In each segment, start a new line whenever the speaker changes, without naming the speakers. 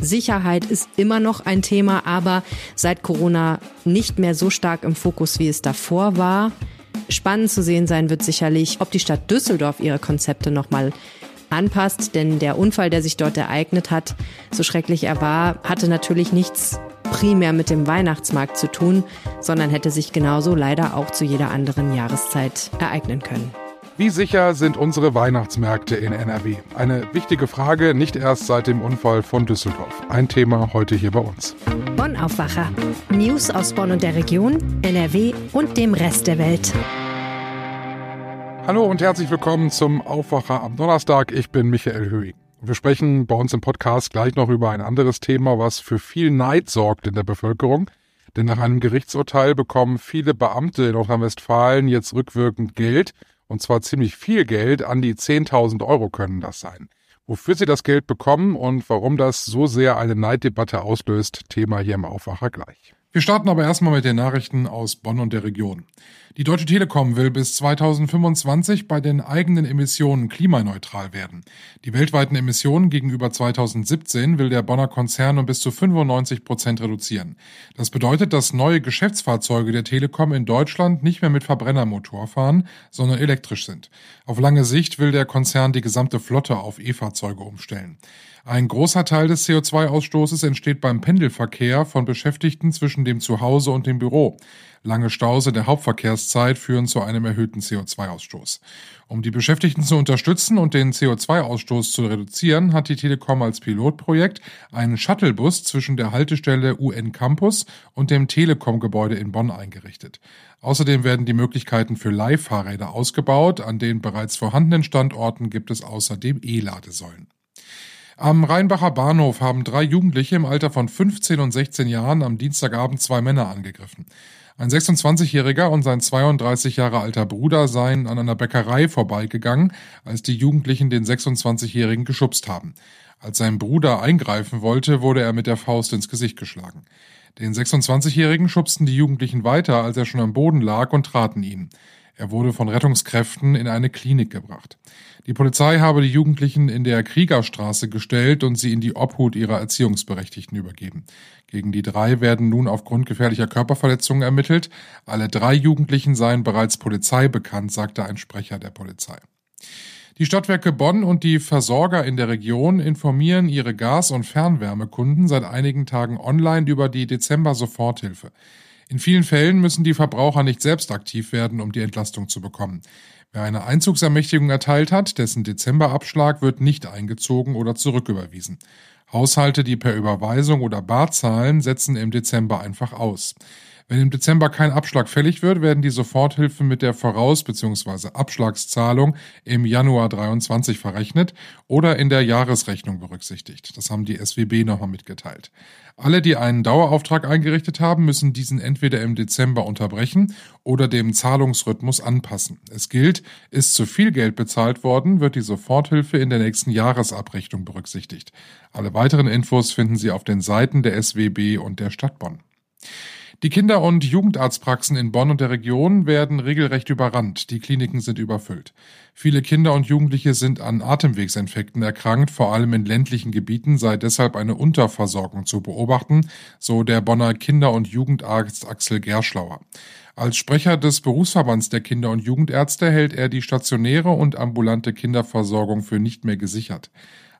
Sicherheit ist immer noch ein Thema, aber seit Corona nicht mehr so stark im Fokus, wie es davor war. Spannend zu sehen sein wird sicherlich, ob die Stadt Düsseldorf ihre Konzepte nochmal anpasst, denn der Unfall, der sich dort ereignet hat, so schrecklich er war, hatte natürlich nichts primär mit dem Weihnachtsmarkt zu tun, sondern hätte sich genauso leider auch zu jeder anderen Jahreszeit ereignen können.
Wie sicher sind unsere Weihnachtsmärkte in NRW? Eine wichtige Frage, nicht erst seit dem Unfall von Düsseldorf. Ein Thema heute hier bei uns.
Bonn Aufwacher. News aus Bonn und der Region, NRW und dem Rest der Welt.
Hallo und herzlich willkommen zum Aufwacher am Donnerstag. Ich bin Michael Höhing. Wir sprechen bei uns im Podcast gleich noch über ein anderes Thema, was für viel Neid sorgt in der Bevölkerung. Denn nach einem Gerichtsurteil bekommen viele Beamte in Nordrhein-Westfalen jetzt rückwirkend Geld und zwar ziemlich viel Geld, an die 10.000 Euro können das sein. Wofür sie das Geld bekommen und warum das so sehr eine Neiddebatte auslöst, Thema hier im Aufwacher gleich. Wir starten aber erstmal mit den Nachrichten aus Bonn und der Region. Die Deutsche Telekom will bis 2025 bei den eigenen Emissionen klimaneutral werden. Die weltweiten Emissionen gegenüber 2017 will der Bonner Konzern um bis zu 95 Prozent reduzieren. Das bedeutet, dass neue Geschäftsfahrzeuge der Telekom in Deutschland nicht mehr mit Verbrennermotor fahren, sondern elektrisch sind. Auf lange Sicht will der Konzern die gesamte Flotte auf E-Fahrzeuge umstellen. Ein großer Teil des CO2-Ausstoßes entsteht beim Pendelverkehr von Beschäftigten zwischen dem Zuhause und dem Büro. Lange Staus in der Hauptverkehrszeit führen zu einem erhöhten CO2-Ausstoß. Um die Beschäftigten zu unterstützen und den CO2-Ausstoß zu reduzieren, hat die Telekom als Pilotprojekt einen Shuttlebus zwischen der Haltestelle UN Campus und dem Telekom-Gebäude in Bonn eingerichtet. Außerdem werden die Möglichkeiten für Leihfahrräder ausgebaut. An den bereits vorhandenen Standorten gibt es außerdem E-Ladesäulen. Am Rheinbacher Bahnhof haben drei Jugendliche im Alter von 15 und 16 Jahren am Dienstagabend zwei Männer angegriffen. Ein 26-Jähriger und sein 32 Jahre alter Bruder seien an einer Bäckerei vorbeigegangen, als die Jugendlichen den 26-Jährigen geschubst haben. Als sein Bruder eingreifen wollte, wurde er mit der Faust ins Gesicht geschlagen. Den 26-Jährigen schubsten die Jugendlichen weiter, als er schon am Boden lag und traten ihn. Er wurde von Rettungskräften in eine Klinik gebracht. Die Polizei habe die Jugendlichen in der Kriegerstraße gestellt und sie in die Obhut ihrer Erziehungsberechtigten übergeben. Gegen die drei werden nun aufgrund gefährlicher Körperverletzungen ermittelt. Alle drei Jugendlichen seien bereits Polizei bekannt, sagte ein Sprecher der Polizei. Die Stadtwerke Bonn und die Versorger in der Region informieren ihre Gas- und Fernwärmekunden seit einigen Tagen online über die Dezember-Soforthilfe. In vielen Fällen müssen die Verbraucher nicht selbst aktiv werden, um die Entlastung zu bekommen. Wer eine Einzugsermächtigung erteilt hat, dessen Dezemberabschlag wird nicht eingezogen oder zurücküberwiesen. Haushalte, die per Überweisung oder Bar zahlen, setzen im Dezember einfach aus. Wenn im Dezember kein Abschlag fällig wird, werden die Soforthilfen mit der Voraus- bzw. Abschlagszahlung im Januar 23 verrechnet oder in der Jahresrechnung berücksichtigt. Das haben die SWB nochmal mitgeteilt. Alle, die einen Dauerauftrag eingerichtet haben, müssen diesen entweder im Dezember unterbrechen oder dem Zahlungsrhythmus anpassen. Es gilt, ist zu viel Geld bezahlt worden, wird die Soforthilfe in der nächsten Jahresabrechnung berücksichtigt. Alle weiteren Infos finden Sie auf den Seiten der SWB und der Stadt Bonn. Die Kinder- und Jugendarztpraxen in Bonn und der Region werden regelrecht überrannt. Die Kliniken sind überfüllt. Viele Kinder und Jugendliche sind an Atemwegsinfekten erkrankt. Vor allem in ländlichen Gebieten sei deshalb eine Unterversorgung zu beobachten, so der Bonner Kinder- und Jugendarzt Axel Gerschlauer. Als Sprecher des Berufsverbands der Kinder- und Jugendärzte hält er die stationäre und ambulante Kinderversorgung für nicht mehr gesichert.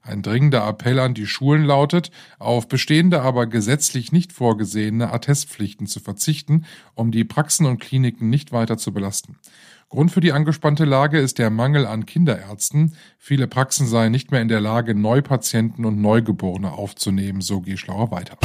Ein dringender Appell an die Schulen lautet, auf bestehende, aber gesetzlich nicht vorgesehene Attestpflichten zu verzichten, um die Praxen und Kliniken nicht weiter zu belasten. Grund für die angespannte Lage ist der Mangel an Kinderärzten. Viele Praxen seien nicht mehr in der Lage, Neupatienten und Neugeborene aufzunehmen, so Geschlauer weiter.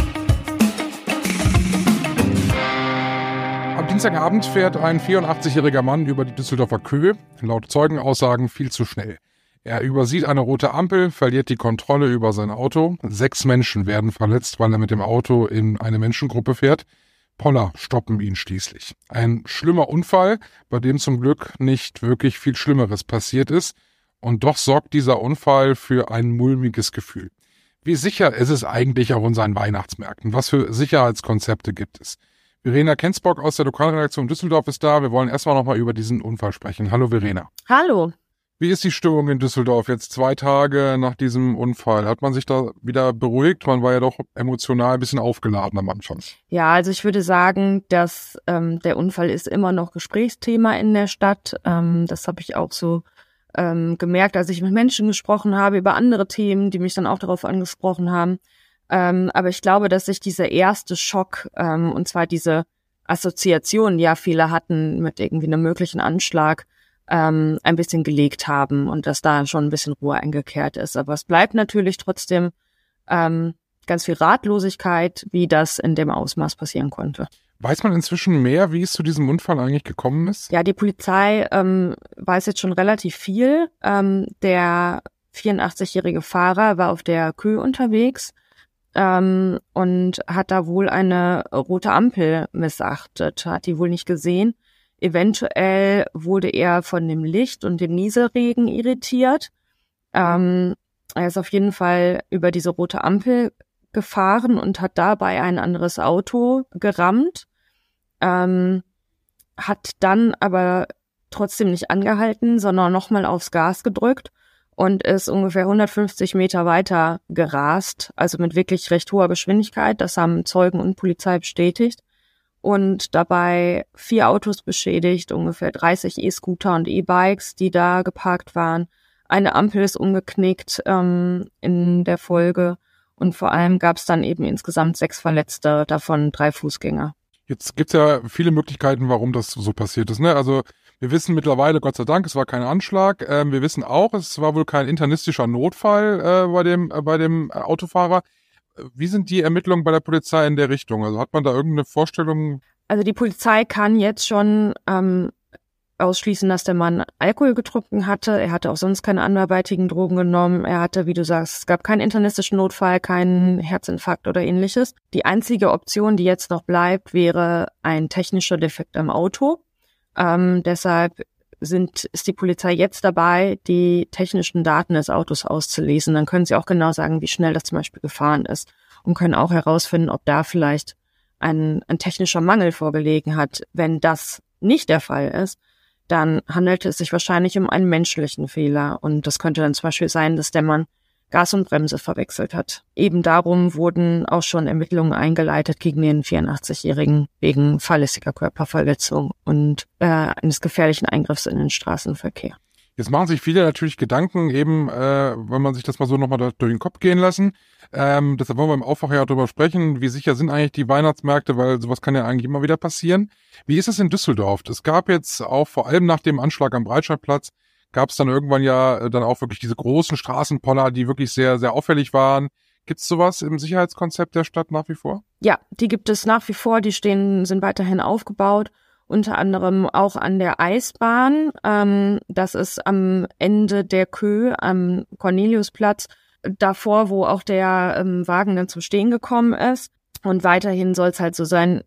Am Dienstagabend fährt ein 84-jähriger Mann über die Düsseldorfer Köhe, laut Zeugenaussagen viel zu schnell. Er übersieht eine rote Ampel, verliert die Kontrolle über sein Auto. Sechs Menschen werden verletzt, weil er mit dem Auto in eine Menschengruppe fährt. Poller stoppen ihn schließlich. Ein schlimmer Unfall, bei dem zum Glück nicht wirklich viel Schlimmeres passiert ist. Und doch sorgt dieser Unfall für ein mulmiges Gefühl. Wie sicher ist es eigentlich auf unseren Weihnachtsmärkten? Was für Sicherheitskonzepte gibt es? Verena Kensbock aus der Lokalredaktion Düsseldorf ist da. Wir wollen erstmal nochmal über diesen Unfall sprechen. Hallo Verena.
Hallo.
Wie ist die Stimmung in Düsseldorf jetzt zwei Tage nach diesem Unfall? Hat man sich da wieder beruhigt? Man war ja doch emotional ein bisschen aufgeladen am Anfang.
Ja, also ich würde sagen, dass ähm, der Unfall ist immer noch Gesprächsthema in der Stadt. Ähm, das habe ich auch so ähm, gemerkt, als ich mit Menschen gesprochen habe über andere Themen, die mich dann auch darauf angesprochen haben. Ähm, aber ich glaube, dass sich dieser erste Schock, ähm, und zwar diese Assoziation, die ja viele hatten mit irgendwie einem möglichen Anschlag, ähm, ein bisschen gelegt haben und dass da schon ein bisschen Ruhe eingekehrt ist. Aber es bleibt natürlich trotzdem ähm, ganz viel Ratlosigkeit, wie das in dem Ausmaß passieren konnte.
Weiß man inzwischen mehr, wie es zu diesem Unfall eigentlich gekommen ist?
Ja, die Polizei ähm, weiß jetzt schon relativ viel. Ähm, der 84-jährige Fahrer war auf der Kühe unterwegs ähm, und hat da wohl eine rote Ampel missachtet, hat die wohl nicht gesehen Eventuell wurde er von dem Licht und dem Nieselregen irritiert. Ähm, er ist auf jeden Fall über diese rote Ampel gefahren und hat dabei ein anderes Auto gerammt, ähm, hat dann aber trotzdem nicht angehalten, sondern nochmal aufs Gas gedrückt und ist ungefähr 150 Meter weiter gerast, also mit wirklich recht hoher Geschwindigkeit. Das haben Zeugen und Polizei bestätigt und dabei vier Autos beschädigt, ungefähr 30 E-Scooter und E-Bikes, die da geparkt waren. Eine Ampel ist umgeknickt ähm, in der Folge und vor allem gab es dann eben insgesamt sechs Verletzte, davon drei Fußgänger.
Jetzt gibt's ja viele Möglichkeiten, warum das so passiert ist. Ne? Also wir wissen mittlerweile, Gott sei Dank, es war kein Anschlag. Ähm, wir wissen auch, es war wohl kein internistischer Notfall äh, bei dem äh, bei dem Autofahrer. Wie sind die Ermittlungen bei der Polizei in der Richtung? Also hat man da irgendeine Vorstellung?
Also die Polizei kann jetzt schon ähm, ausschließen, dass der Mann Alkohol getrunken hatte. Er hatte auch sonst keine anderweitigen Drogen genommen. Er hatte, wie du sagst, es gab keinen internistischen Notfall, keinen Herzinfarkt oder ähnliches. Die einzige Option, die jetzt noch bleibt, wäre ein technischer Defekt am Auto. Ähm, deshalb sind, ist die Polizei jetzt dabei, die technischen Daten des Autos auszulesen. Dann können sie auch genau sagen, wie schnell das zum Beispiel gefahren ist und können auch herausfinden, ob da vielleicht ein, ein technischer Mangel vorgelegen hat. Wenn das nicht der Fall ist, dann handelt es sich wahrscheinlich um einen menschlichen Fehler. Und das könnte dann zum Beispiel sein, dass der Mann Gas und Bremse verwechselt hat. Eben darum wurden auch schon Ermittlungen eingeleitet gegen den 84-Jährigen wegen fahrlässiger Körperverletzung und äh, eines gefährlichen Eingriffs in den Straßenverkehr.
Jetzt machen sich viele natürlich Gedanken, eben, äh, wenn man sich das mal so nochmal durch den Kopf gehen lassen. Ähm, deshalb wollen wir im Aufwacher ja darüber sprechen, wie sicher sind eigentlich die Weihnachtsmärkte, weil sowas kann ja eigentlich immer wieder passieren. Wie ist es in Düsseldorf? Es gab jetzt auch vor allem nach dem Anschlag am Breitscheidplatz gab es dann irgendwann ja äh, dann auch wirklich diese großen Straßenpoller, die wirklich sehr, sehr auffällig waren. Gibt es sowas im Sicherheitskonzept der Stadt nach wie vor?
Ja, die gibt es nach wie vor. Die stehen, sind weiterhin aufgebaut. Unter anderem auch an der Eisbahn. Ähm, das ist am Ende der Kö am Corneliusplatz. Davor, wo auch der ähm, Wagen dann zum Stehen gekommen ist. Und weiterhin soll es halt so sein,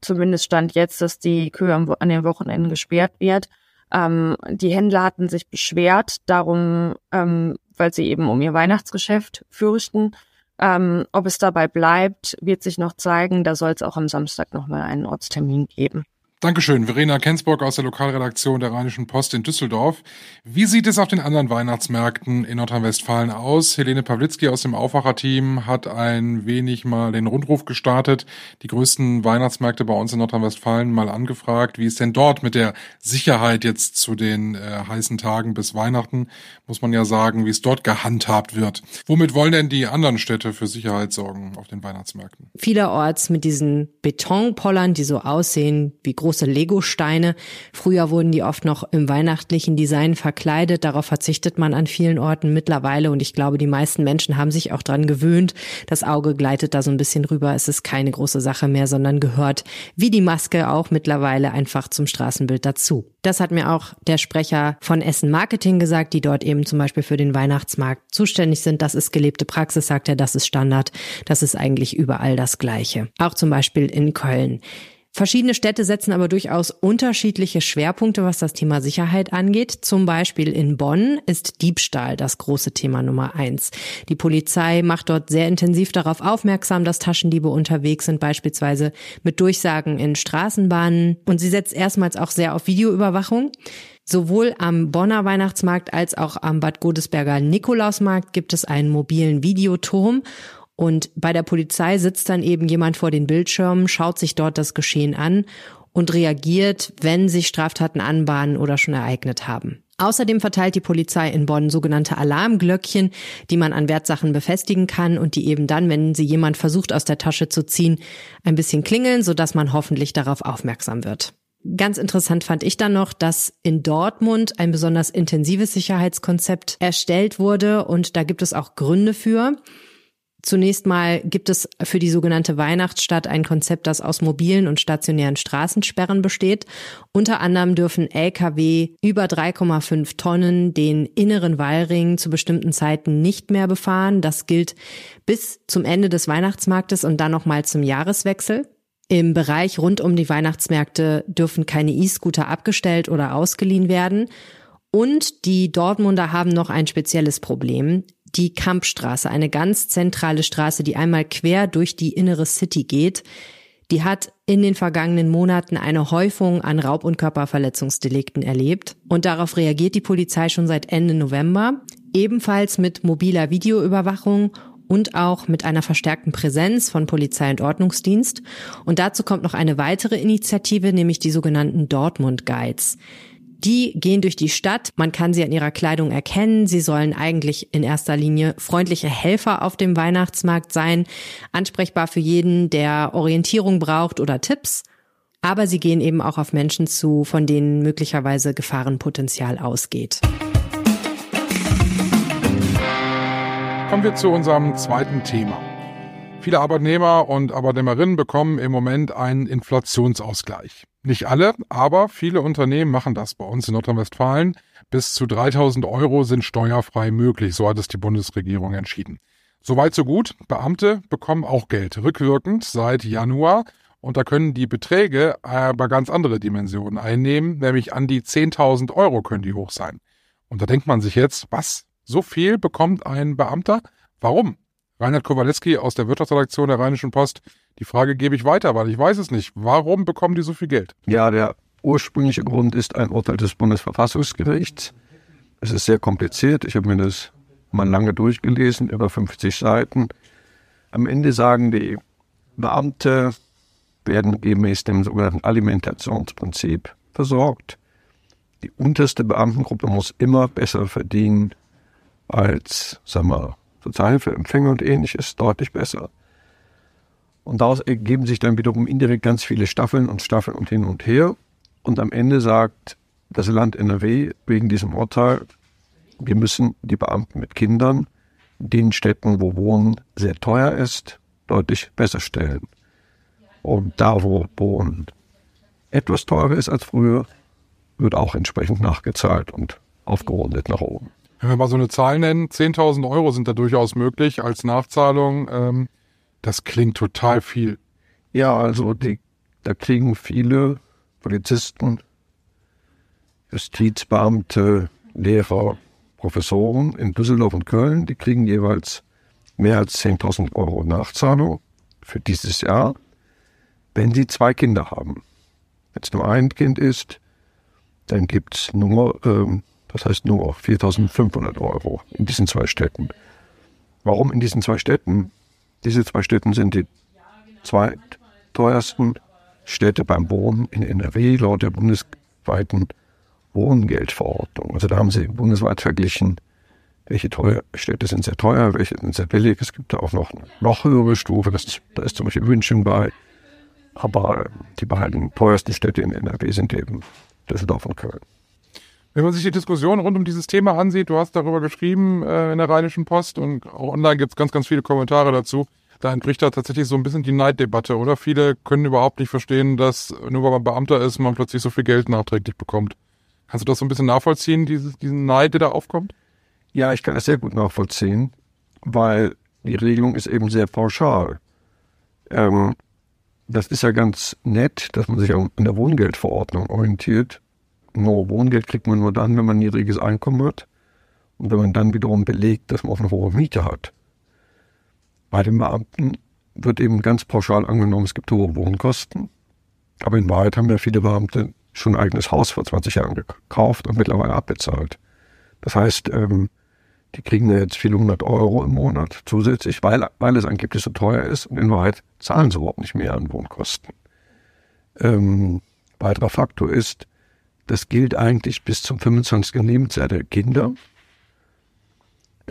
zumindest stand jetzt, dass die Kö an den Wochenenden gesperrt wird. Ähm, die Händler hatten sich beschwert, darum, ähm, weil sie eben um ihr Weihnachtsgeschäft fürchten. Ähm, ob es dabei bleibt, wird sich noch zeigen. Da soll es auch am Samstag nochmal einen Ortstermin geben.
Dankeschön, Verena Kensburg aus der Lokalredaktion der Rheinischen Post in Düsseldorf. Wie sieht es auf den anderen Weihnachtsmärkten in Nordrhein-Westfalen aus? Helene Pawlitzki aus dem Aufwacherteam hat ein wenig mal den Rundruf gestartet, die größten Weihnachtsmärkte bei uns in Nordrhein-Westfalen mal angefragt, wie es denn dort mit der Sicherheit jetzt zu den äh, heißen Tagen bis Weihnachten, muss man ja sagen, wie es dort gehandhabt wird. Womit wollen denn die anderen Städte für Sicherheit sorgen auf den Weihnachtsmärkten?
Vielerorts mit diesen Betonpollern, die so aussehen wie große Lego-Steine. Früher wurden die oft noch im weihnachtlichen Design verkleidet. Darauf verzichtet man an vielen Orten mittlerweile. Und ich glaube, die meisten Menschen haben sich auch dran gewöhnt. Das Auge gleitet da so ein bisschen rüber. Es ist keine große Sache mehr, sondern gehört wie die Maske auch mittlerweile einfach zum Straßenbild dazu. Das hat mir auch der Sprecher von Essen Marketing gesagt, die dort eben zum Beispiel für den Weihnachtsmarkt zuständig sind. Das ist gelebte Praxis, sagt er, das ist Standard. Das ist eigentlich überall das Gleiche. Auch zum Beispiel in Köln. Verschiedene Städte setzen aber durchaus unterschiedliche Schwerpunkte, was das Thema Sicherheit angeht. Zum Beispiel in Bonn ist Diebstahl das große Thema Nummer eins. Die Polizei macht dort sehr intensiv darauf aufmerksam, dass Taschendiebe unterwegs sind, beispielsweise mit Durchsagen in Straßenbahnen. Und sie setzt erstmals auch sehr auf Videoüberwachung. Sowohl am Bonner Weihnachtsmarkt als auch am Bad Godesberger Nikolausmarkt gibt es einen mobilen Videoturm und bei der Polizei sitzt dann eben jemand vor den Bildschirmen, schaut sich dort das Geschehen an und reagiert, wenn sich Straftaten anbahnen oder schon ereignet haben. Außerdem verteilt die Polizei in Bonn sogenannte Alarmglöckchen, die man an Wertsachen befestigen kann und die eben dann, wenn sie jemand versucht aus der Tasche zu ziehen, ein bisschen klingeln, sodass man hoffentlich darauf aufmerksam wird. Ganz interessant fand ich dann noch, dass in Dortmund ein besonders intensives Sicherheitskonzept erstellt wurde und da gibt es auch Gründe für. Zunächst mal gibt es für die sogenannte Weihnachtsstadt ein Konzept, das aus mobilen und stationären Straßensperren besteht. Unter anderem dürfen Lkw über 3,5 Tonnen den inneren Wallring zu bestimmten Zeiten nicht mehr befahren. Das gilt bis zum Ende des Weihnachtsmarktes und dann nochmal zum Jahreswechsel. Im Bereich rund um die Weihnachtsmärkte dürfen keine E-Scooter abgestellt oder ausgeliehen werden. Und die Dortmunder haben noch ein spezielles Problem die Kampstraße, eine ganz zentrale Straße, die einmal quer durch die innere City geht. Die hat in den vergangenen Monaten eine Häufung an Raub- und Körperverletzungsdelikten erlebt. Und darauf reagiert die Polizei schon seit Ende November, ebenfalls mit mobiler Videoüberwachung und auch mit einer verstärkten Präsenz von Polizei und Ordnungsdienst. Und dazu kommt noch eine weitere Initiative, nämlich die sogenannten Dortmund Guides. Die gehen durch die Stadt. Man kann sie an ihrer Kleidung erkennen. Sie sollen eigentlich in erster Linie freundliche Helfer auf dem Weihnachtsmarkt sein, ansprechbar für jeden, der Orientierung braucht oder Tipps. Aber sie gehen eben auch auf Menschen zu, von denen möglicherweise Gefahrenpotenzial ausgeht.
Kommen wir zu unserem zweiten Thema. Viele Arbeitnehmer und Arbeitnehmerinnen bekommen im Moment einen Inflationsausgleich. Nicht alle, aber viele Unternehmen machen das bei uns in Nordrhein-Westfalen. Bis zu 3000 Euro sind steuerfrei möglich, so hat es die Bundesregierung entschieden. Soweit so gut. Beamte bekommen auch Geld, rückwirkend seit Januar. Und da können die Beträge aber ganz andere Dimensionen einnehmen, nämlich an die 10.000 Euro können die hoch sein. Und da denkt man sich jetzt, was? So viel bekommt ein Beamter? Warum? Reinhard Kowaleski aus der Wirtschaftsredaktion der Rheinischen Post die Frage gebe ich weiter, weil ich weiß es nicht. Warum bekommen die so viel Geld?
Ja, der ursprüngliche Grund ist ein Urteil des Bundesverfassungsgerichts. Es ist sehr kompliziert. Ich habe mir das mal lange durchgelesen, über 50 Seiten. Am Ende sagen die Beamte, werden gemäß dem sogenannten Alimentationsprinzip versorgt. Die unterste Beamtengruppe muss immer besser verdienen als, sagen wir, Sozialhilfeempfänger und ähnliches, deutlich besser. Und daraus ergeben sich dann wiederum indirekt ganz viele Staffeln und Staffeln und hin und her. Und am Ende sagt das Land NRW wegen diesem Urteil, wir müssen die Beamten mit Kindern in den Städten, wo Wohnen sehr teuer ist, deutlich besser stellen. Und da, wo Wohnen etwas teurer ist als früher, wird auch entsprechend nachgezahlt und aufgerundet nach oben.
Wenn wir mal so eine Zahl nennen, 10.000 Euro sind da durchaus möglich als Nachzahlung. Ähm, das klingt total viel.
Ja, also die, da kriegen viele Polizisten, Justizbeamte, Lehrer, Professoren in Düsseldorf und Köln, die kriegen jeweils mehr als 10.000 Euro Nachzahlung für dieses Jahr, wenn sie zwei Kinder haben. Wenn es nur ein Kind ist, dann gibt es nur, ähm, das heißt nur 4.500 Euro in diesen zwei Städten. Warum in diesen zwei Städten? Diese zwei Städte sind die zweitteuersten Städte beim Wohnen in NRW laut der bundesweiten Wohngeldverordnung. Also da haben sie bundesweit verglichen, welche teuer, Städte sind sehr teuer, welche sind sehr billig. Es gibt da auch noch eine noch höhere Stufe, das, da ist zum Beispiel München bei. Aber die beiden teuersten Städte in NRW sind eben Düsseldorf und Köln.
Wenn man sich die Diskussion rund um dieses Thema ansieht, du hast darüber geschrieben äh, in der Rheinischen Post und auch online gibt es ganz, ganz viele Kommentare dazu da entbricht da tatsächlich so ein bisschen die Neiddebatte, oder? Viele können überhaupt nicht verstehen, dass nur weil man Beamter ist, man plötzlich so viel Geld nachträglich bekommt. Kannst du das so ein bisschen nachvollziehen, dieses, diesen Neid, der da aufkommt?
Ja, ich kann das sehr gut nachvollziehen, weil die Regelung ist eben sehr pauschal. Ähm, das ist ja ganz nett, dass man sich an der Wohngeldverordnung orientiert. Nur Wohngeld kriegt man nur dann, wenn man ein niedriges Einkommen hat und wenn man dann wiederum belegt, dass man auch eine hohe Miete hat. Bei den Beamten wird eben ganz pauschal angenommen, es gibt hohe Wohnkosten. Aber in Wahrheit haben ja viele Beamte schon ein eigenes Haus vor 20 Jahren gekauft und mittlerweile abbezahlt. Das heißt, ähm, die kriegen ja jetzt viele hundert Euro im Monat zusätzlich, weil, weil es angeblich so teuer ist und in Wahrheit zahlen sie überhaupt nicht mehr an Wohnkosten. Ähm, weiterer Faktor ist, das gilt eigentlich bis zum 25. Lebensjahr der Kinder.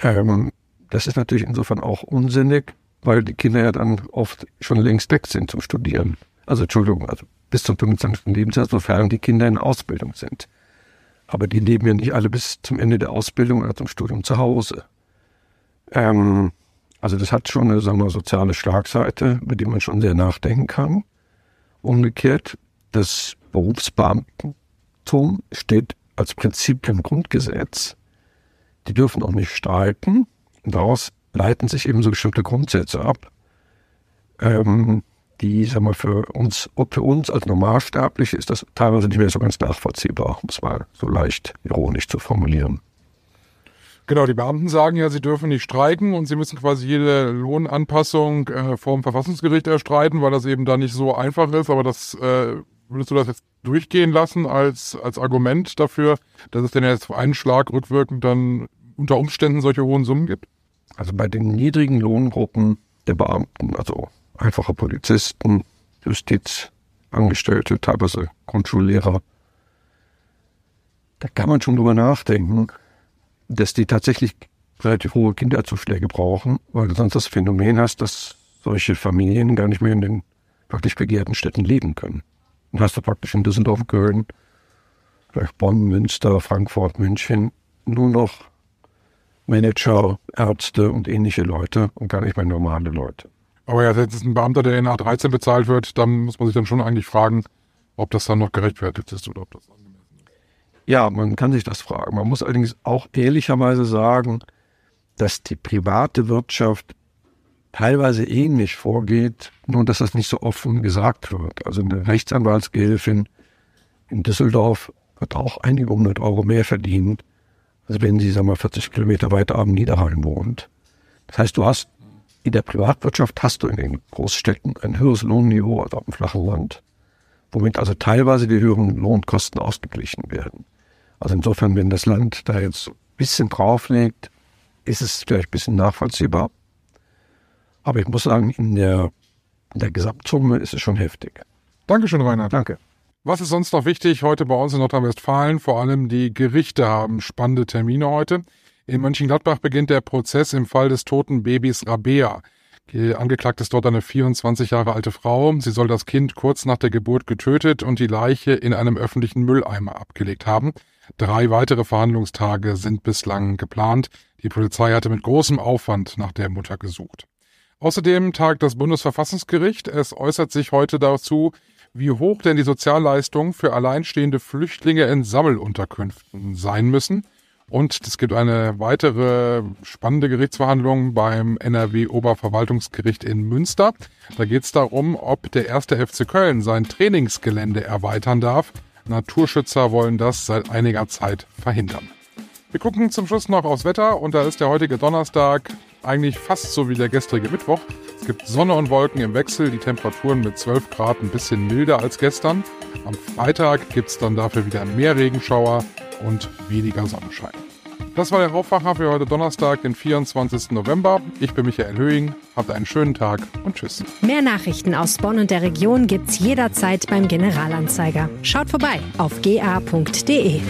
Ähm, das ist natürlich insofern auch unsinnig, weil die Kinder ja dann oft schon längst weg sind zum Studieren. Also Entschuldigung, also bis zum 25. Lebensjahr, sofern die Kinder in Ausbildung sind. Aber die leben ja nicht alle bis zum Ende der Ausbildung oder zum Studium zu Hause. Ähm, also das hat schon eine sagen wir, soziale Schlagseite, über die man schon sehr nachdenken kann. Umgekehrt, das Berufsbeamtentum steht als Prinzip im Grundgesetz. Die dürfen auch nicht streiken. Daraus leiten sich eben so bestimmte Grundsätze ab, ähm, die, sagen wir, für uns, für uns als Normalsterbliche ist das teilweise nicht mehr so ganz nachvollziehbar, um es mal so leicht ironisch zu formulieren.
Genau, die Beamten sagen ja, sie dürfen nicht streiken und sie müssen quasi jede Lohnanpassung äh, vor dem Verfassungsgericht erstreiten, weil das eben da nicht so einfach ist. Aber das äh, würdest du das jetzt durchgehen lassen als, als Argument dafür, dass es denn jetzt auf einen Schlag rückwirkend dann unter Umständen solche hohen Summen gibt?
Also bei den niedrigen Lohngruppen der Beamten, also einfache Polizisten, Justizangestellte, teilweise Grundschullehrer, da kann man schon drüber nachdenken, dass die tatsächlich relativ hohe Kinderzuschläge brauchen, weil du sonst das Phänomen hast, dass solche Familien gar nicht mehr in den wirklich begehrten Städten leben können. Dann hast du praktisch in Düsseldorf, Köln, vielleicht Bonn, Münster, Frankfurt, München nur noch Manager, Ärzte und ähnliche Leute und gar nicht mehr normale Leute.
Aber ja, jetzt ist ein Beamter, der in A13 bezahlt wird, dann muss man sich dann schon eigentlich fragen, ob das dann noch gerechtfertigt ist oder ob das angemessen ist.
Ja, man kann sich das fragen. Man muss allerdings auch ehrlicherweise sagen, dass die private Wirtschaft teilweise ähnlich vorgeht, nur dass das nicht so offen gesagt wird. Also eine Rechtsanwaltsgehilfin in Düsseldorf wird auch einige hundert Euro mehr verdienen, als wenn sie, sagen wir, 40 Kilometer weiter am Niederrhein wohnt. Das heißt, du hast in der Privatwirtschaft hast du in den Großstädten ein höheres Lohnniveau als auf dem flachen Land, womit also teilweise die höheren Lohnkosten ausgeglichen werden. Also insofern, wenn das Land da jetzt ein bisschen drauflegt, ist es vielleicht ein bisschen nachvollziehbar. Aber ich muss sagen, in der, in der Gesamtsumme ist es schon heftig.
Dankeschön, Reinhard.
Danke.
Was ist sonst noch wichtig heute bei uns in Nordrhein-Westfalen? Vor allem die Gerichte haben spannende Termine heute. In Mönchengladbach beginnt der Prozess im Fall des toten Babys Rabea. Angeklagt ist dort eine 24 Jahre alte Frau. Sie soll das Kind kurz nach der Geburt getötet und die Leiche in einem öffentlichen Mülleimer abgelegt haben. Drei weitere Verhandlungstage sind bislang geplant. Die Polizei hatte mit großem Aufwand nach der Mutter gesucht. Außerdem tagt das Bundesverfassungsgericht. Es äußert sich heute dazu, wie hoch denn die Sozialleistungen für alleinstehende Flüchtlinge in Sammelunterkünften sein müssen. Und es gibt eine weitere spannende Gerichtsverhandlung beim NRW-Oberverwaltungsgericht in Münster. Da geht es darum, ob der erste FC Köln sein Trainingsgelände erweitern darf. Naturschützer wollen das seit einiger Zeit verhindern. Wir gucken zum Schluss noch aufs Wetter und da ist der heutige Donnerstag eigentlich fast so wie der gestrige Mittwoch. Es gibt Sonne und Wolken im Wechsel, die Temperaturen mit 12 Grad ein bisschen milder als gestern. Am Freitag gibt es dann dafür wieder mehr Regenschauer und weniger Sonnenschein. Das war der Hauptwacher für heute Donnerstag, den 24. November. Ich bin Michael Höhing. Habt einen schönen Tag und tschüss.
Mehr Nachrichten aus Bonn und der Region gibt's jederzeit beim Generalanzeiger. Schaut vorbei auf ga.de.